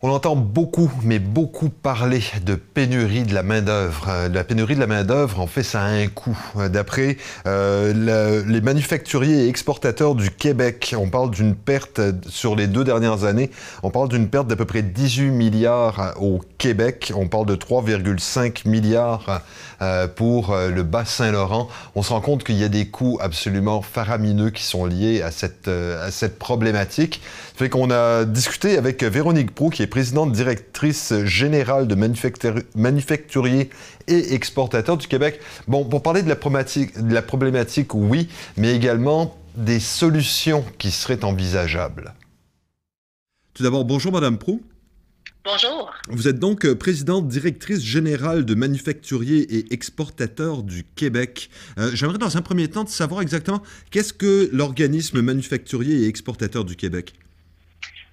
On entend beaucoup, mais beaucoup parler de pénurie de la main-d'œuvre. Euh, la pénurie de la main-d'œuvre, en fait, ça a un coût. Euh, d'après euh, les manufacturiers et exportateurs du Québec, on parle d'une perte sur les deux dernières années. On parle d'une perte d'à peu près 18 milliards au Québec. On parle de 3,5 milliards pour le Bas-Saint-Laurent. On se rend compte qu'il y a des coûts absolument faramineux qui sont liés à cette, à cette problématique. Fait qu'on a discuté avec Véronique Prou, qui présidente directrice générale de manufacturiers et exportateurs du Québec. Bon, pour parler de la problématique, de la problématique oui, mais également des solutions qui seraient envisageables. Tout d'abord, bonjour Madame Prou. Bonjour. Vous êtes donc euh, présidente directrice générale de manufacturiers et exportateurs du Québec. Euh, j'aimerais dans un premier temps de savoir exactement qu'est-ce que l'organisme manufacturier et exportateur du Québec?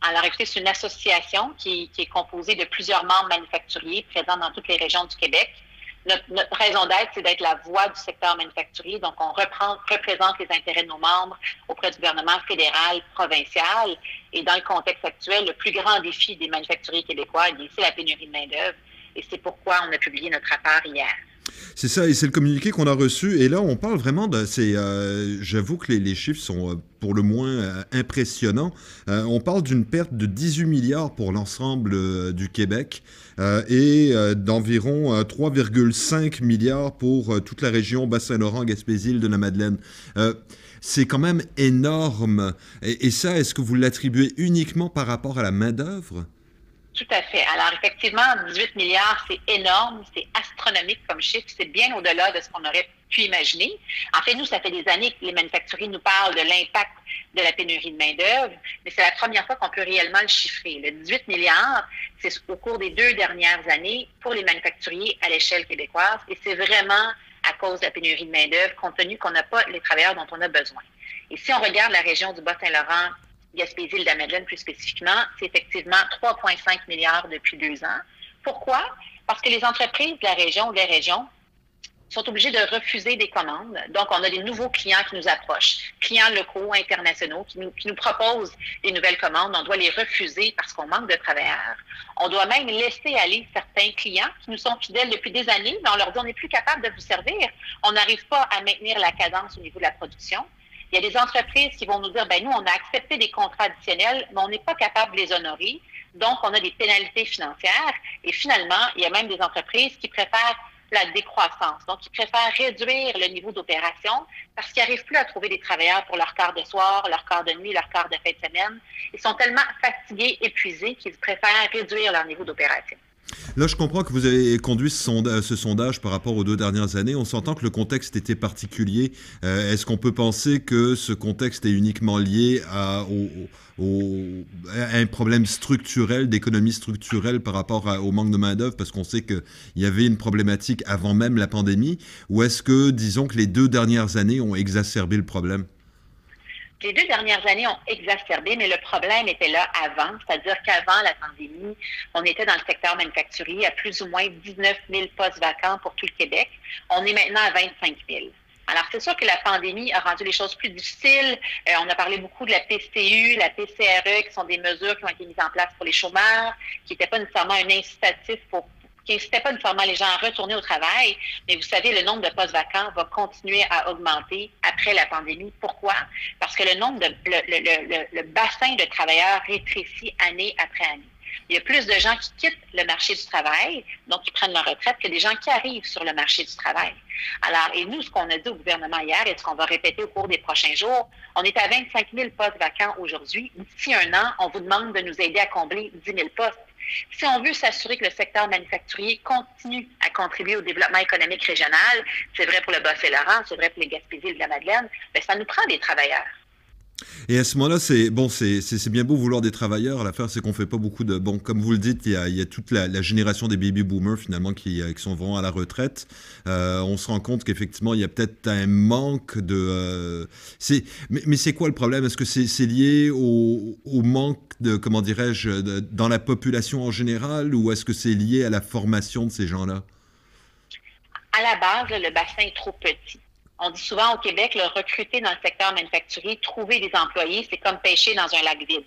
Alors, écoutez, c'est une association qui, est composée de plusieurs membres manufacturiers présents dans toutes les régions du Québec. Notre, raison d'être, c'est d'être la voix du secteur manufacturier. Donc, on représente les intérêts de nos membres auprès du gouvernement fédéral, provincial. Et dans le contexte actuel, le plus grand défi des manufacturiers québécois, c'est la pénurie de main-d'œuvre. Et c'est pourquoi on a publié notre rapport hier. C'est ça, et c'est le communiqué qu'on a reçu. Et là, on parle vraiment de. Euh, j'avoue que les, chiffres sont euh, pour le moins euh, impressionnants. on parle d'une perte de 18 milliards pour l'ensemble du Québec et d'environ 3,5 milliards pour toute la région Bas-Saint-Laurent, Gaspésie, de la Madeleine. c'est quand même énorme. et ça, est-ce que vous l'attribuez uniquement par rapport à la main-d'œuvre? Tout à fait. Alors, effectivement, 18 milliards, c'est énorme, c'est astronomique comme chiffre, c'est bien au-delà de ce qu'on aurait pu imaginer. En fait, nous, ça fait des années que les manufacturiers nous parlent de l'impact de la pénurie de main-d'œuvre, mais c'est la première fois qu'on peut réellement le chiffrer. Le 18 milliards, c'est au cours des deux dernières années pour les manufacturiers à l'échelle québécoise, et c'est vraiment à cause de la pénurie de main-d'œuvre, compte tenu qu'on n'a pas les travailleurs dont on a besoin. Et si on regarde la région du Bas-Saint-Laurent, Gaspésie, de la Madeleine plus spécifiquement, c'est effectivement 3,5 milliards depuis deux ans. Pourquoi? Parce que les entreprises de la région ou des régions sont obligées de refuser des commandes. Donc, on a des nouveaux clients qui nous approchent, clients locaux, internationaux, qui nous, qui nous proposent des nouvelles commandes. On doit les refuser parce qu'on manque de travailleurs. On doit même laisser aller certains clients qui nous sont fidèles depuis des années, mais on leur dit on n'est plus capable de vous servir. On n'arrive pas à maintenir la cadence au niveau de la production. Il y a des entreprises qui vont nous dire, ben nous, on a accepté des contrats additionnels, mais on n'est pas capable de les honorer. Donc, on a des pénalités financières. Et finalement, il y a même des entreprises qui préfèrent la décroissance. Donc, ils préfèrent réduire le niveau d'opération parce qu'ils n'arrivent plus à trouver des travailleurs pour leur quart de soir, leur quart de nuit, leur quart de fin de semaine. Ils sont tellement fatigués, épuisés qu'ils préfèrent réduire leur niveau d'opération. Là, je comprends que vous avez conduit ce sondage, par rapport aux deux dernières années. On s'entend que le contexte était particulier. Euh, est-ce qu'on peut penser que ce contexte est uniquement lié à, un problème structurel, d'économie structurelle par rapport au manque de main-d'œuvre, parce qu'on sait qu'il y avait une problématique avant même la pandémie, ou est-ce que, disons que les deux dernières années ont exacerbé le problème? Les deux dernières années ont exacerbé, mais le problème était là avant, c'est-à-dire qu'avant la pandémie, on était dans le secteur manufacturier à plus ou moins 19 000 postes vacants pour tout le Québec. On est maintenant à 25 000. Alors, c'est sûr que la pandémie a rendu les choses plus difficiles. Euh, on a parlé beaucoup de la PCU, la PCRE, qui sont des mesures qui ont été mises en place pour les chômeurs, qui n'étaient pas nécessairement un incitatif pour qui n'incitait pas nécessairement les gens à retourner au travail, mais vous savez, le nombre de postes vacants va continuer à augmenter après la pandémie. Pourquoi? Parce que le nombre de le, le, le, bassin de travailleurs rétrécit année après année. Il y a plus de gens qui quittent le marché du travail, donc qui prennent leur retraite, que des gens qui arrivent sur le marché du travail. Alors, et nous, ce qu'on a dit au gouvernement hier et ce qu'on va répéter au cours des prochains jours, on est à 25 000 postes vacants aujourd'hui. D'ici un an, on vous demande de nous aider à combler 10 000 postes. Si on veut s'assurer que le secteur manufacturier continue à contribuer au développement économique régional, c'est vrai pour le Bas-Saint-Laurent, c'est vrai pour les Gaspésies et de la Madeleine, bien, ça nous prend des travailleurs. Et à ce moment-là, c'est bon, c'est bien beau vouloir des travailleurs. L'affaire, c'est qu'on fait pas beaucoup de bon, comme vous le dites, il y a, toute la, génération des baby boomers finalement qui, euh, qui sont vraiment à la retraite. Euh, on se rend compte qu'effectivement, il y a peut-être un manque de. Euh, mais c'est quoi le problème? Est-ce que c'est lié au, au, manque de comment dirais-je dans la population en général, ou est-ce que c'est lié à la formation de ces gens-là? À la base, le bassin est trop petit. On dit souvent au Québec, le recruter dans le secteur manufacturier, trouver des employés, c'est comme pêcher dans un lac vide.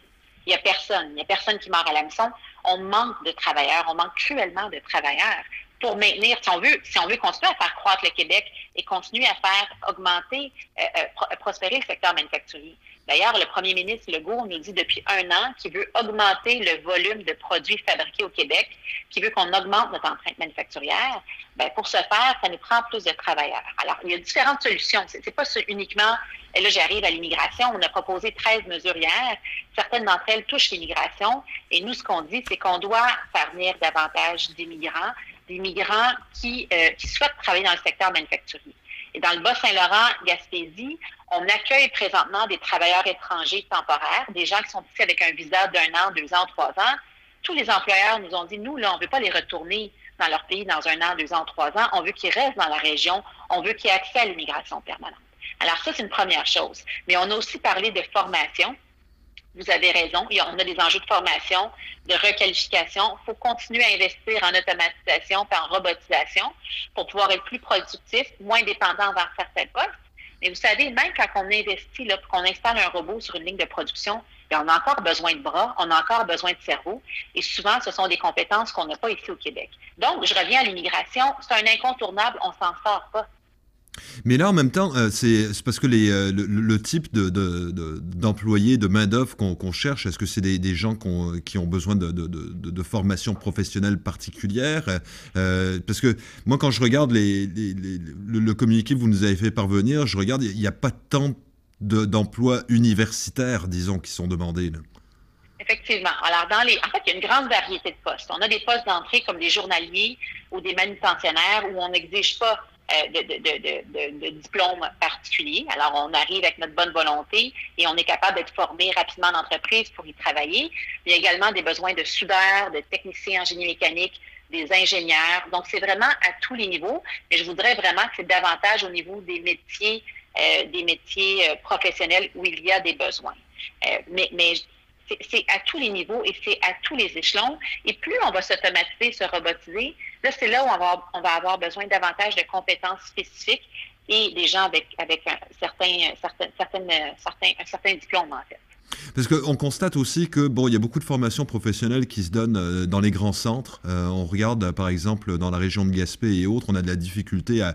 Il n'y a personne. Il n'y a personne qui meurt à la maison. On manque de travailleurs. On manque cruellement de travailleurs pour maintenir, si on veut, si on veut continuer à faire croître le Québec et continuer à faire augmenter, euh, euh, prospérer le secteur manufacturier. D'ailleurs, le premier ministre Legault nous dit depuis un an qu'il veut augmenter le volume de produits fabriqués au Québec, qu'il veut qu'on augmente notre empreinte manufacturière. Bien, pour ce faire, ça nous prend plus de travailleurs. Alors, il y a différentes solutions. C'est, n'est pas uniquement, et là j'arrive à l'immigration, on a proposé 13 mesures hier. Certaines d'entre elles touchent l'immigration. Et nous, ce qu'on dit, c'est qu'on doit faire venir davantage d'immigrants des migrants euh, qui souhaitent travailler dans le secteur manufacturier. Dans le Bas-Saint-Laurent, Gaspésie, on accueille présentement des travailleurs étrangers temporaires, des gens qui sont ici avec un visa d'un an, deux ans, trois ans. Tous les employeurs nous ont dit, nous, là, on ne veut pas les retourner dans leur pays dans un an, deux ans, trois ans. On veut qu'ils restent dans la région. On veut qu'ils aient accès à l'immigration permanente. Alors ça, c'est une première chose. Mais on a aussi parlé de formation vous avez raison. On a des enjeux de formation, de requalification. Il faut continuer à investir en automatisation et en robotisation pour pouvoir être plus productif, moins dépendant vers certains postes. Mais vous savez, même quand on investit, là, qu'on installe un robot sur une ligne de production, on a encore besoin de bras, on a encore besoin de cerveau. Et souvent, ce sont des compétences qu'on n'a pas ici au Québec. Donc, je reviens à l'immigration. C'est un incontournable, on s'en sort pas. Mais là, en même temps, euh, c'est parce que euh, le, type d'employés, de, de, main-d'œuvre qu'on cherche, est-ce que c'est des, gens qui ont besoin de, formation professionnelle particulière? Euh, Parce que moi, quand je regarde le, communiqué que vous nous avez fait parvenir, je regarde, il n'y a pas tant d'emplois universitaires, disons, qui sont demandés. Effectivement. Alors, en fait, il y a une grande variété de postes. On a des postes d'entrée comme des journaliers ou des manutentionnaires où on n'exige pas euh, de, de, de, diplôme particulier. Alors, on arrive avec notre bonne volonté et on est capable d'être formé rapidement en entreprise pour y travailler. Il y a également des besoins de soudeurs, de techniciens en génie mécanique, des ingénieurs. Donc, c'est vraiment à tous les niveaux. Mais je voudrais vraiment que c'est davantage au niveau des métiers, euh, des métiers euh, professionnels où il y a des besoins. mais, mais c'est à tous les niveaux et c'est à tous les échelons. Et plus on va s'automatiser, se robotiser, là, c'est là où on va, on va avoir besoin davantage de compétences spécifiques et des gens avec, avec un certain, certain, certaines, certains, un certain diplôme, en fait. Parce qu'on constate aussi que bon, il y a beaucoup de formations professionnelles qui se donnent euh, dans les grands centres. Euh, on regarde par exemple dans la région de Gaspé et autres, on a de la difficulté à,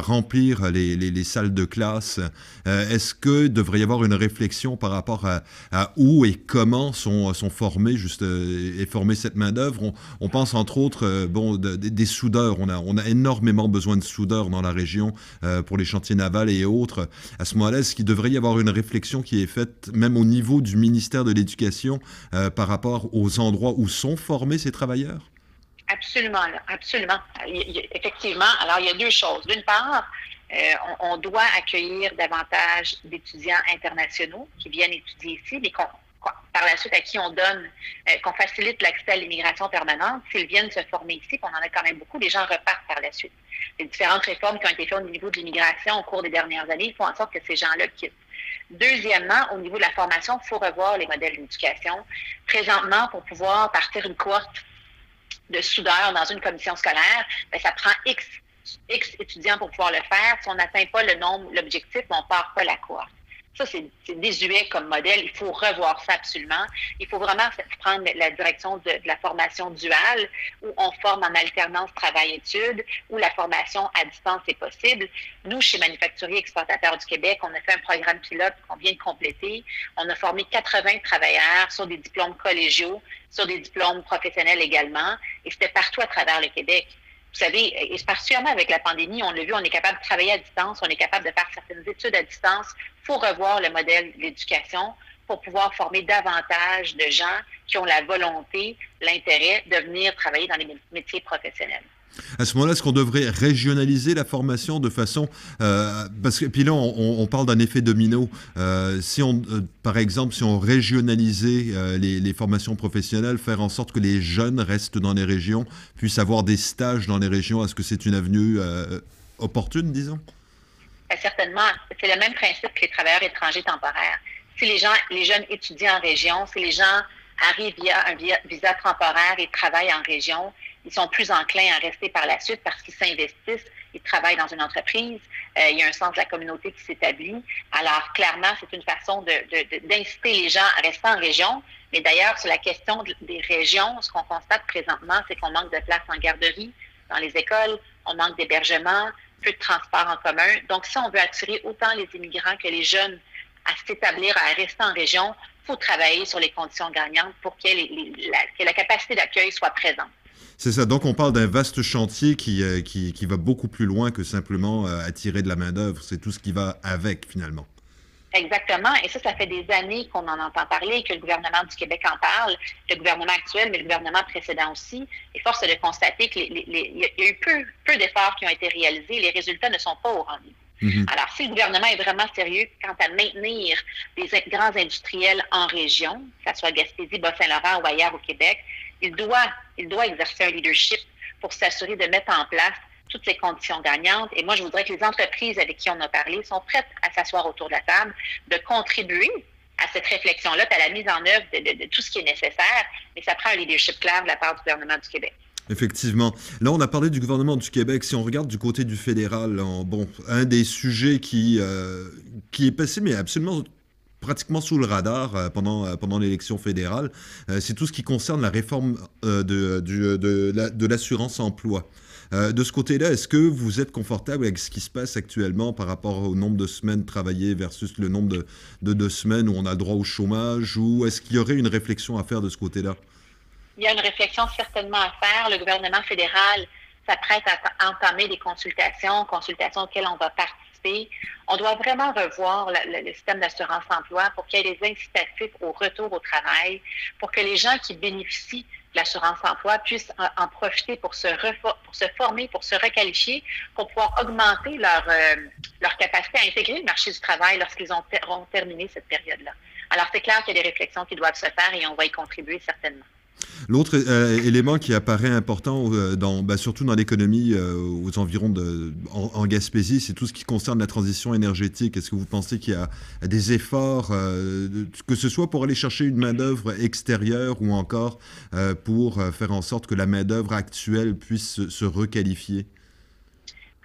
remplir les, les, salles de classe. Euh, est-ce que devrait y avoir une réflexion par rapport à, où et comment sont, sont formés juste et formée cette main d'œuvre on, pense entre autres bon des soudeurs. On a on a énormément besoin de soudeurs dans la région pour les chantiers navals et autres. À ce moment-là, est-ce qu'il devrait y avoir une réflexion qui est faite au niveau du ministère de l'Éducation euh, par rapport aux endroits où sont formés ces travailleurs? Absolument, absolument. effectivement, alors il y a deux choses. D'une part, euh, on, doit accueillir davantage d'étudiants internationaux qui viennent étudier ici, mais par la suite à qui on donne, euh, qu'on facilite l'accès à l'immigration permanente, s'ils viennent se former ici, qu'on en a quand même beaucoup, les gens repartent par la suite. Les différentes réformes qui ont été faites au niveau de l'immigration au cours des dernières années font en sorte que ces gens-là. Deuxièmement, au niveau de la formation, il faut revoir les modèles d'éducation. Présentement, pour pouvoir partir une cohorte de soudeurs dans une commission scolaire, bien, ça prend X, X étudiants pour pouvoir le faire. Si on n'atteint pas le nombre, l'objectif, on ne part pas la cohorte. Ça, c'est désuet comme modèle. Il faut revoir ça absolument. Il faut vraiment prendre la direction de, la formation duale, où on forme en alternance travail-études, où la formation à distance est possible. Nous, chez Manufacturiers Exportateurs du Québec, on a fait un programme pilote qu'on vient de compléter. On a formé 80 travailleurs sur des diplômes collégiaux, sur des diplômes professionnels également, et c'était partout à travers le Québec. Vous savez, et particulièrement avec la pandémie, on l'a vu, on est capable de travailler à distance, on est capable de faire certaines études à distance. Il faut revoir le modèle de l'éducation pour pouvoir former davantage de gens qui ont la volonté, l'intérêt de venir travailler dans les métiers professionnels. À ce moment-là, est-ce qu'on devrait régionaliser la formation de façon... Euh, parce que puis là, on, parle d'un effet domino. Euh, si on, euh, par exemple, si on régionalisait les, formations professionnelles, faire en sorte que les jeunes restent dans les régions, puissent avoir des stages dans les régions, est-ce que c'est une avenue opportune, disons? Certainement. C'est le même principe que les travailleurs étrangers temporaires. Si les gens, les jeunes étudient en région, si les gens arrivent via un visa temporaire et travaillent en région, ils sont plus enclins à rester par la suite parce qu'ils s'investissent, ils travaillent dans une entreprise. Euh, il y a un sens de la communauté qui s'établit. Alors, clairement, c'est une façon d'inciter les gens à rester en région. Mais d'ailleurs, sur la question des régions, ce qu'on constate présentement, c'est qu'on manque de place en garderie, dans les écoles, on manque d'hébergement, peu de transport en commun. Donc, si on veut attirer autant les immigrants que les jeunes à s'établir, à rester en région, il faut travailler sur les conditions gagnantes pour que, la, capacité d'accueil soit présente. C'est ça. Donc, on parle d'un vaste chantier qui, euh, qui, va beaucoup plus loin que simplement euh, attirer de la main-d'œuvre. C'est tout ce qui va avec, finalement. Exactement. Et ça, ça fait des années qu'on en entend parler, que le gouvernement du Québec en parle, le gouvernement actuel, mais le gouvernement précédent aussi. Et force est de constater qu'il y a eu peu, peu d'efforts qui ont été réalisés. Les résultats ne sont pas au rendez-vous. Mhm. Alors, si le gouvernement est vraiment sérieux quant à maintenir les grands industriels en région, que ce soit Gaspésie, Bas-Saint-Laurent ou ailleurs au Québec, il doit, il doit exercer un leadership pour s'assurer de mettre en place toutes ces conditions gagnantes. Et moi, je voudrais que les entreprises avec qui on a parlé sont prêtes à s'asseoir autour de la table, de contribuer à cette réflexion-là, à la mise en œuvre de, de, tout ce qui est nécessaire, mais ça prend un leadership clair de la part du gouvernement du Québec. Effectivement. Là, on a parlé du gouvernement du Québec. Si on regarde du côté du fédéral, bon, un des sujets qui, euh, qui est passé, mais absolument pratiquement sous le radar euh, pendant, euh, pendant l'élection fédérale, c'est tout ce qui concerne la réforme de, de l'assurance emploi. de ce côté-là, est-ce que vous êtes confortable avec ce qui se passe actuellement par rapport au nombre de semaines travaillées versus le nombre de, de semaines où on a droit au chômage, ou est-ce qu'il y aurait une réflexion à faire de ce côté-là? il y a une réflexion certainement à faire. Le gouvernement fédéral s'apprête à entamer des consultations, consultations auxquelles on va participer. On doit vraiment revoir le, système d'assurance-emploi pour qu'il y ait des incitatifs au retour au travail, pour que les gens qui bénéficient de l'assurance-emploi puissent en, profiter pour se, former, pour se requalifier, pour pouvoir augmenter leur, euh, leur capacité à intégrer le marché du travail lorsqu'ils auront terminé cette période-là. Alors, c'est clair qu'il y a des réflexions qui doivent se faire et on va y contribuer certainement. L'autre euh, élément qui apparaît important, euh, bah, surtout dans l'économie euh, aux environs de en, Gaspésie, c'est tout ce qui concerne la transition énergétique. Est-ce que vous pensez qu'il y a des efforts, que ce soit pour aller chercher une main-d'œuvre extérieure ou encore pour faire en sorte que la main-d'œuvre actuelle puisse se requalifier?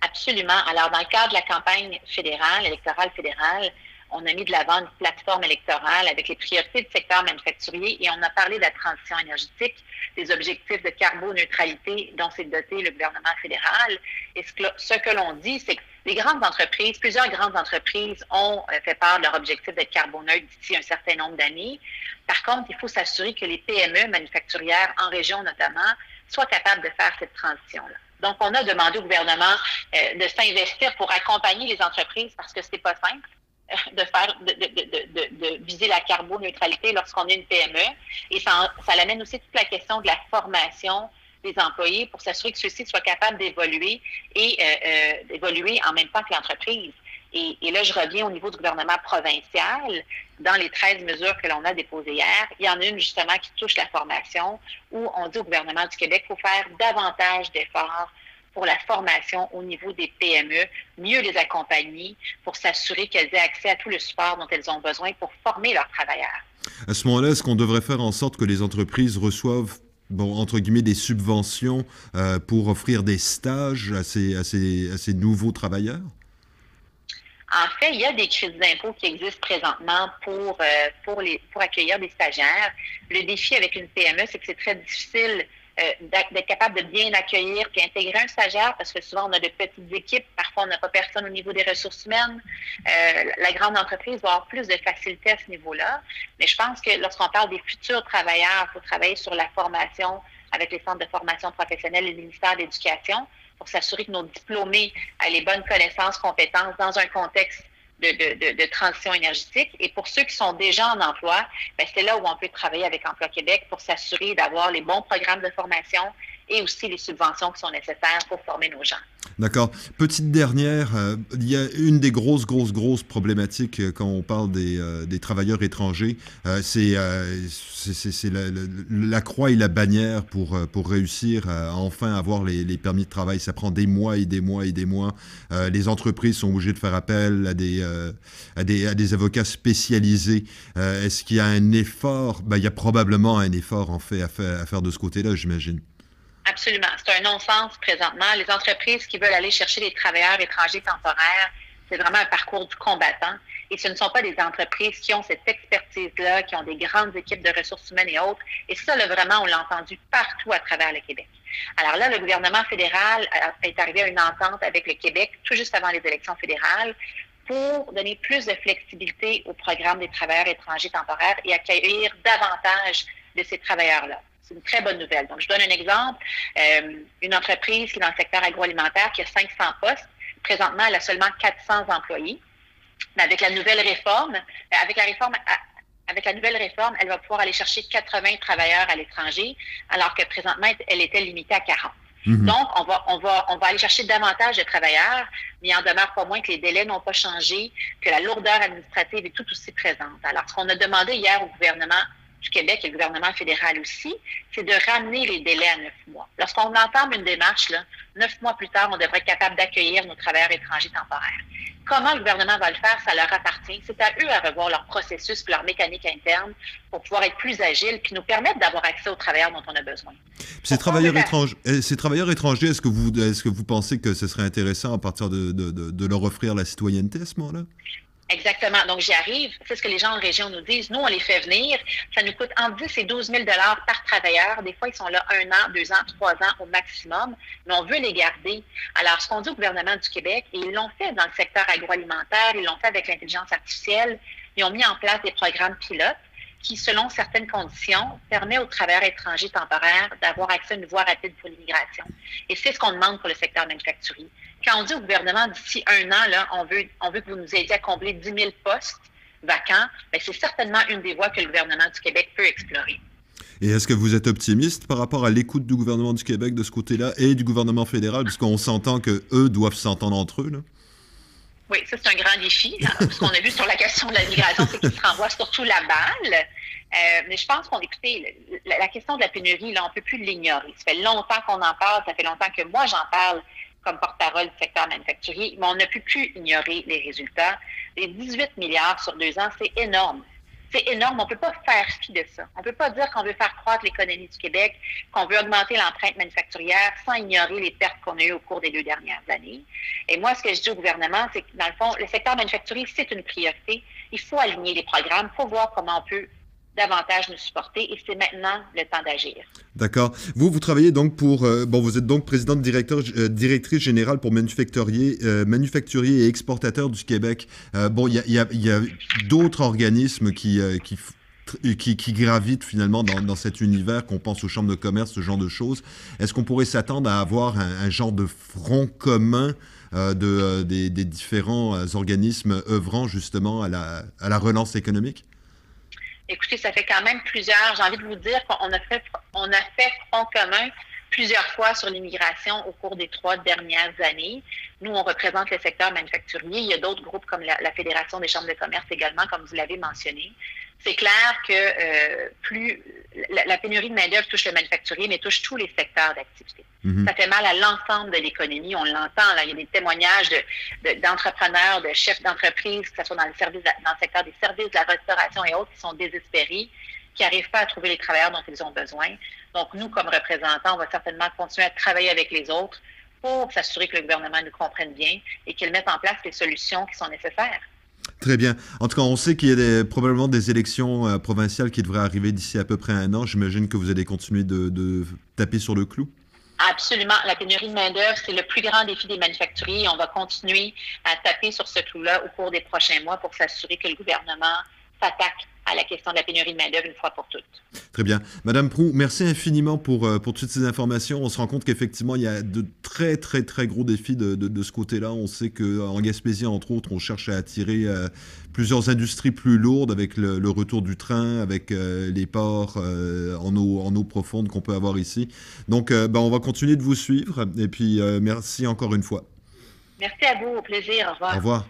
Absolument. Alors, dans le cadre de la campagne fédérale, électorale fédérale, on a mis de l'avant une plateforme électorale avec les priorités du secteur manufacturier et on a parlé de la transition énergétique, des objectifs de carboneutralité dont s'est doté le gouvernement fédéral. Et ce que, l'on dit, c'est que les grandes entreprises, plusieurs grandes entreprises ont euh, fait part de leur objectif d'être carboneutre d'ici un certain nombre d'années. Par contre, il faut s'assurer que les PME manufacturières, en région notamment, soient capables de faire cette transition-là. Donc, on a demandé au gouvernement euh, de s'investir pour accompagner les entreprises parce que ce pas simple de faire de, viser la carboneutralité lorsqu'on est une PME. Et ça, ça amène aussi toute la question de la formation des employés pour s'assurer que ceux-ci soient capables d'évoluer et euh, euh, d'évoluer en même temps que l'entreprise. Et, et, là, je reviens au niveau du gouvernement provincial. Dans les 13 mesures que l'on a déposées hier, il y en a une justement qui touche la formation, où on dit au gouvernement du Québec qu'il faut faire davantage d'efforts pour la formation au niveau des PME, mieux les accompagner pour s'assurer qu'elles aient accès à tout le support dont elles ont besoin pour former leurs travailleurs. À ce moment-là, est-ce qu'on devrait faire en sorte que les entreprises reçoivent bon, entre guillemets, des subventions euh, pour offrir des stages à ces, à ces, à ces nouveaux travailleurs? En fait, il y a des crédits d'impôt qui existent présentement pour, euh, pour, les, pour accueillir des stagiaires. Le défi avec une PME, c'est que c'est très difficile d'être capable de bien accueillir puis intégrer un stagiaire parce que souvent on a de petites équipes, parfois on n'a pas personne au niveau des ressources humaines. Euh, la grande entreprise va avoir plus de facilité à ce niveau-là. Mais je pense que lorsqu'on parle des futurs travailleurs, il faut travailler sur la formation avec les centres de formation professionnelle et le ministère de l'Éducation pour s'assurer que nos diplômés aient les bonnes connaissances, compétences dans un contexte de, transition énergétique. Et pour ceux qui sont déjà en emploi, ben, c'est là où on peut travailler avec Emploi Québec pour s'assurer d'avoir les bons programmes de formation et aussi les subventions qui sont nécessaires pour former nos gens. D'accord. Petite dernière, euh, il y a une des grosses, grosses, grosses problématiques euh, quand on parle des, euh, travailleurs étrangers, c'est la, croix et la bannière pour, pour réussir à enfin avoir les, permis de travail. Ça prend des mois et des mois et des mois. les entreprises sont obligées de faire appel à des, à des, avocats spécialisés. Est-ce qu'il y a un effort? Ben, Il y a probablement un effort en fait à faire de ce côté-là, j'imagine. Absolument. C'est un non-sens présentement. Les entreprises qui veulent aller chercher des travailleurs étrangers temporaires, c'est vraiment un parcours du combattant. Et ce ne sont pas des entreprises qui ont cette expertise-là, qui ont des grandes équipes de ressources humaines et autres. Et ça, là, vraiment, on l'a entendu partout à travers le Québec. Alors là, le gouvernement fédéral est arrivé à une entente avec le Québec tout juste avant les élections fédérales pour donner plus de flexibilité au programme des travailleurs étrangers temporaires et accueillir davantage de ces travailleurs-là. C'est une très bonne nouvelle. Donc, je donne un exemple. Euh, une entreprise qui est dans le secteur agroalimentaire qui a 500 postes. Présentement, elle a seulement 400 employés. Mais avec la nouvelle réforme, euh, avec la réforme avec la nouvelle réforme, elle va pouvoir aller chercher 80 travailleurs à l'étranger, alors que présentement, elle était limitée à 40. Mhm. Donc, on va, on, va, on va aller chercher davantage de travailleurs, mais il en demeure pas moins que les délais n'ont pas changé, que la lourdeur administrative est tout aussi présente. Alors, ce qu'on a demandé hier au gouvernement du Québec et le gouvernement fédéral aussi, c'est de ramener les délais à neuf mois. Lorsqu'on entame une démarche, là, neuf mois plus tard, on devrait être capable d'accueillir nos travailleurs étrangers temporaires. Comment le gouvernement va le faire, ça leur appartient. C'est à eux à revoir leur processus et leur mécanique interne pour pouvoir être plus agiles puis nous permettre d'avoir accès aux travailleurs dont on a besoin. Ces travailleurs, étrangers, eh, ces travailleurs étrangers, est-ce que, vous, est que vous pensez que ce serait intéressant à partir de, de, de leur offrir la citoyenneté à ce moment-là? Exactement. Donc, j'y arrive. C'est ce que les gens en région nous disent. Nous, on les fait venir. Ça nous coûte entre 10 et 12 000 par travailleur. Des fois, ils sont là un an, deux ans, trois ans au maximum, mais on veut les garder. Alors, ce qu'on dit au gouvernement du Québec, et ils l'ont fait dans le secteur agroalimentaire, ils l'ont fait avec l'intelligence artificielle, ils ont mis en place des programmes pilotes qui, selon certaines conditions, permet aux travailleurs étrangers temporaires d'avoir accès à une voie rapide pour l'immigration. Et c'est ce qu'on demande pour le secteur manufacturier. Quand on dit au gouvernement d'ici un an, là, on veut, on veut que vous nous aidiez à combler 10 000 postes vacants, ben, c'est certainement une des voies que le gouvernement du Québec peut explorer. Et est-ce que vous êtes optimiste par rapport à l'écoute du gouvernement du Québec de ce côté-là et du gouvernement fédéral, puisqu'on s'entend qu'eux doivent s'entendre entre eux? Là? Oui, ça c'est un grand défi. ce qu'on a vu sur la question de la migration, c'est qu'ils se renvoient surtout la balle. Euh, mais je pense qu'on, écoutez, la, la, question de la pénurie, là, on ne peut plus l'ignorer. Ça fait longtemps qu'on en parle, ça fait longtemps que moi j'en parle comme porte-parole du secteur manufacturier, mais on n'a plus pu ignorer les résultats. Les 18 milliards sur deux ans, c'est énorme. C'est énorme. On ne peut pas faire fi de ça. On ne peut pas dire qu'on veut faire croître l'économie du Québec, qu'on veut augmenter l'empreinte manufacturière sans ignorer les pertes qu'on a eues au cours des deux dernières années. Et moi, ce que je dis au gouvernement, c'est que dans le fond, le secteur manufacturier, c'est une priorité. Il faut aligner les programmes. Il faut voir comment on peut davantage nous supporter et c'est maintenant le temps d'agir. D'accord. Vous, vous travaillez donc pour, euh, bon, vous êtes donc présidente directeur, euh, directrice générale pour manufacturier, euh, manufacturier et exportateurs du Québec. bon, il y a, d'autres organismes qui, qui gravitent finalement dans, cet univers, qu'on pense aux chambres de commerce, ce genre de choses. Est-ce qu'on pourrait s'attendre à avoir un, un, genre de front commun de, des, des, différents organismes œuvrant justement à la, à la relance économique? Écoutez, ça fait quand même plusieurs, j'ai envie de vous dire qu'on a fait, on a fait front commun plusieurs fois sur l'immigration au cours des trois dernières années. Nous, on représente le secteur manufacturier. Il y a d'autres groupes comme la, la, Fédération des chambres de commerce également, comme vous l'avez mentionné c'est clair que euh, plus la, pénurie de main-d'œuvre touche le manufacturier, mais touche tous les secteurs d'activité. Mhm. Ça fait mal à l'ensemble de l'économie. On l'entend. Il y a des témoignages d'entrepreneurs, de, de, chefs d'entreprise, que ce soit dans le service, dans le secteur des services, de la restauration et autres, qui sont désespérés, qui n'arrivent pas à trouver les travailleurs dont ils ont besoin. Donc, nous, comme représentants, on va certainement continuer à travailler avec les autres pour s'assurer que le gouvernement nous comprenne bien et qu'il mette en place les solutions qui sont nécessaires. Très bien. En tout cas, on sait qu'il y a probablement des élections euh, provinciales qui devraient arriver d'ici à peu près un an. J'imagine que vous allez continuer de, de, taper sur le clou. Absolument. La pénurie de main-d'œuvre, c'est le plus grand défi des manufacturiers. On va continuer à taper sur ce clou-là au cours des prochains mois pour s'assurer que le gouvernement s'attaque à la question de la pénurie de main-d'œuvre une fois pour toutes. Très bien. Madame Prou, merci infiniment pour, euh, pour toutes ces informations. On se rend compte qu'effectivement, il y a de très, très, très gros défis de, de, ce côté-là. On sait qu'en Gaspésie, entre autres, on cherche à attirer euh, plusieurs industries plus lourdes avec le, retour du train, avec euh, les ports en, eau, en eau profonde qu'on peut avoir ici. Donc, ben, on va continuer de vous suivre. Et puis, merci encore une fois. Merci à vous. Au plaisir. Au revoir. Au revoir.